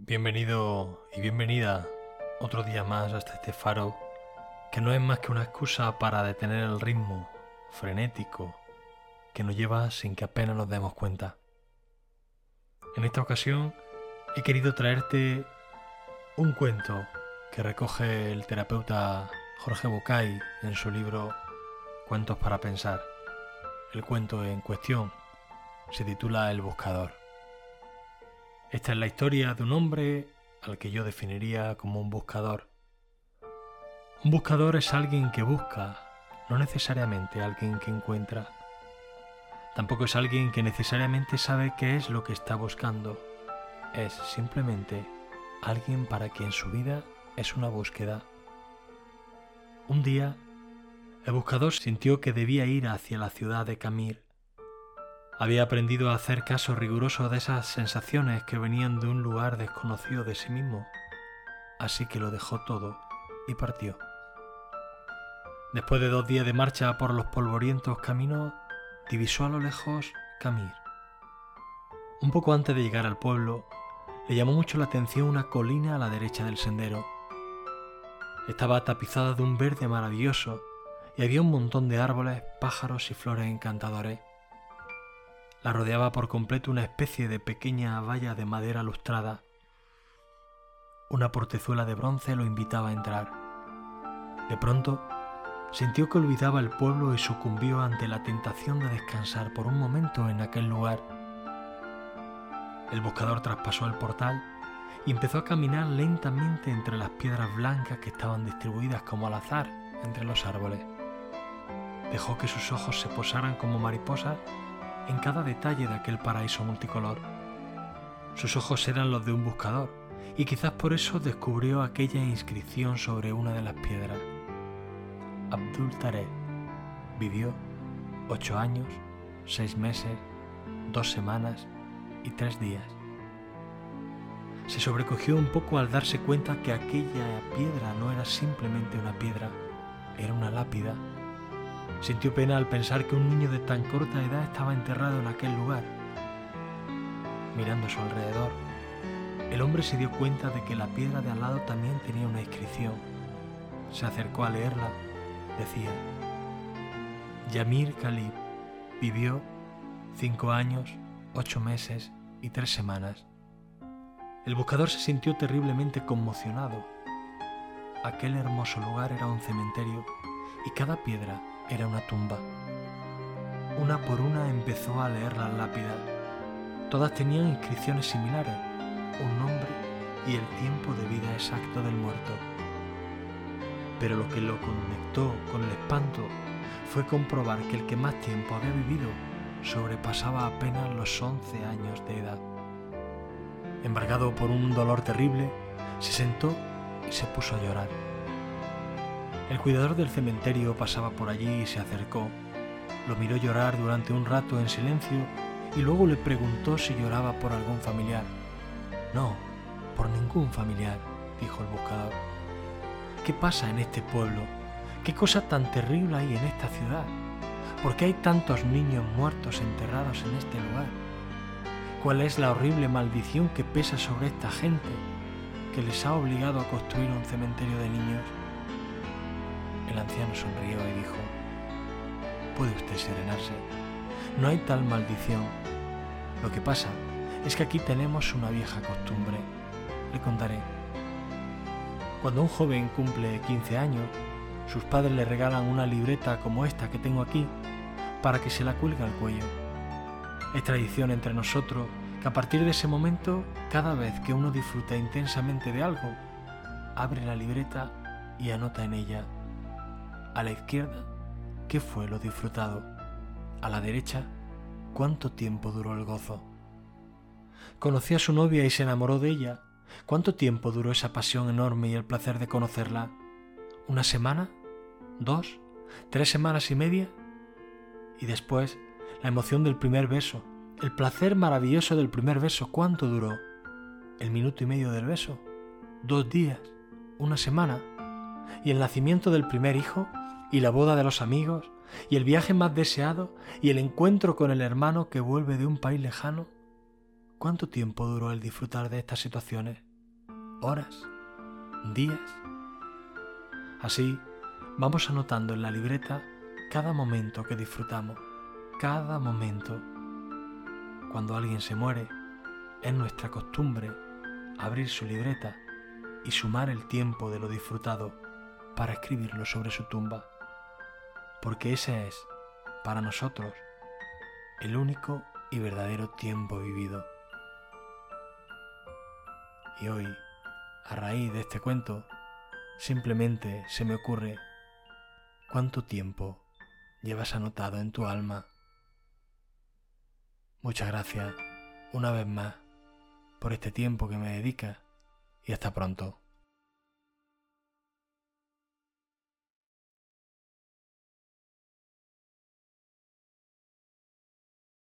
Bienvenido y bienvenida otro día más hasta este faro que no es más que una excusa para detener el ritmo frenético que nos lleva sin que apenas nos demos cuenta. En esta ocasión he querido traerte un cuento que recoge el terapeuta Jorge Bucay en su libro Cuentos para pensar. El cuento en cuestión se titula El buscador. Esta es la historia de un hombre al que yo definiría como un buscador. Un buscador es alguien que busca, no necesariamente alguien que encuentra. Tampoco es alguien que necesariamente sabe qué es lo que está buscando. Es simplemente alguien para quien su vida es una búsqueda. Un día, el buscador sintió que debía ir hacia la ciudad de Camir había aprendido a hacer caso riguroso de esas sensaciones que venían de un lugar desconocido de sí mismo, así que lo dejó todo y partió. Después de dos días de marcha por los polvorientos caminos, divisó a lo lejos Camir. Un poco antes de llegar al pueblo, le llamó mucho la atención una colina a la derecha del sendero. Estaba tapizada de un verde maravilloso y había un montón de árboles, pájaros y flores encantadores. La rodeaba por completo una especie de pequeña valla de madera lustrada. Una portezuela de bronce lo invitaba a entrar. De pronto, sintió que olvidaba el pueblo y sucumbió ante la tentación de descansar por un momento en aquel lugar. El buscador traspasó el portal y empezó a caminar lentamente entre las piedras blancas que estaban distribuidas como al azar entre los árboles. Dejó que sus ojos se posaran como mariposas en cada detalle de aquel paraíso multicolor. Sus ojos eran los de un buscador, y quizás por eso descubrió aquella inscripción sobre una de las piedras. Abdul Tarek vivió ocho años, seis meses, dos semanas y tres días. Se sobrecogió un poco al darse cuenta que aquella piedra no era simplemente una piedra, era una lápida Sintió pena al pensar que un niño de tan corta edad estaba enterrado en aquel lugar. Mirando a su alrededor, el hombre se dio cuenta de que la piedra de al lado también tenía una inscripción. Se acercó a leerla. Decía, Yamir Khalib vivió cinco años, ocho meses y tres semanas. El buscador se sintió terriblemente conmocionado. Aquel hermoso lugar era un cementerio y cada piedra era una tumba. Una por una empezó a leer las lápidas. Todas tenían inscripciones similares, un nombre y el tiempo de vida exacto del muerto. Pero lo que lo conectó con el espanto fue comprobar que el que más tiempo había vivido sobrepasaba apenas los 11 años de edad. Embargado por un dolor terrible, se sentó y se puso a llorar. El cuidador del cementerio pasaba por allí y se acercó. Lo miró llorar durante un rato en silencio y luego le preguntó si lloraba por algún familiar. No, por ningún familiar, dijo el buscador. ¿Qué pasa en este pueblo? ¿Qué cosa tan terrible hay en esta ciudad? ¿Por qué hay tantos niños muertos enterrados en este lugar? ¿Cuál es la horrible maldición que pesa sobre esta gente que les ha obligado a construir un cementerio de niños? El anciano sonrió y dijo, puede usted serenarse, no hay tal maldición. Lo que pasa es que aquí tenemos una vieja costumbre. Le contaré. Cuando un joven cumple 15 años, sus padres le regalan una libreta como esta que tengo aquí para que se la cuelgue al cuello. Es tradición entre nosotros que a partir de ese momento, cada vez que uno disfruta intensamente de algo, abre la libreta y anota en ella a la izquierda, ¿qué fue lo disfrutado? A la derecha, ¿cuánto tiempo duró el gozo? Conoció a su novia y se enamoró de ella. ¿Cuánto tiempo duró esa pasión enorme y el placer de conocerla? ¿Una semana? ¿Dos? ¿Tres semanas y media? Y después, la emoción del primer beso, el placer maravilloso del primer beso, ¿cuánto duró? ¿El minuto y medio del beso? ¿Dos días? ¿Una semana? ¿Y el nacimiento del primer hijo? Y la boda de los amigos, y el viaje más deseado, y el encuentro con el hermano que vuelve de un país lejano? ¿Cuánto tiempo duró el disfrutar de estas situaciones? horas, días. Así, vamos anotando en la libreta cada momento que disfrutamos, cada momento. Cuando alguien se muere, es nuestra costumbre abrir su libreta y sumar el tiempo de lo disfrutado para escribirlo sobre su tumba, porque ese es, para nosotros, el único y verdadero tiempo vivido. Y hoy, a raíz de este cuento, simplemente se me ocurre cuánto tiempo llevas anotado en tu alma. Muchas gracias una vez más por este tiempo que me dedicas y hasta pronto.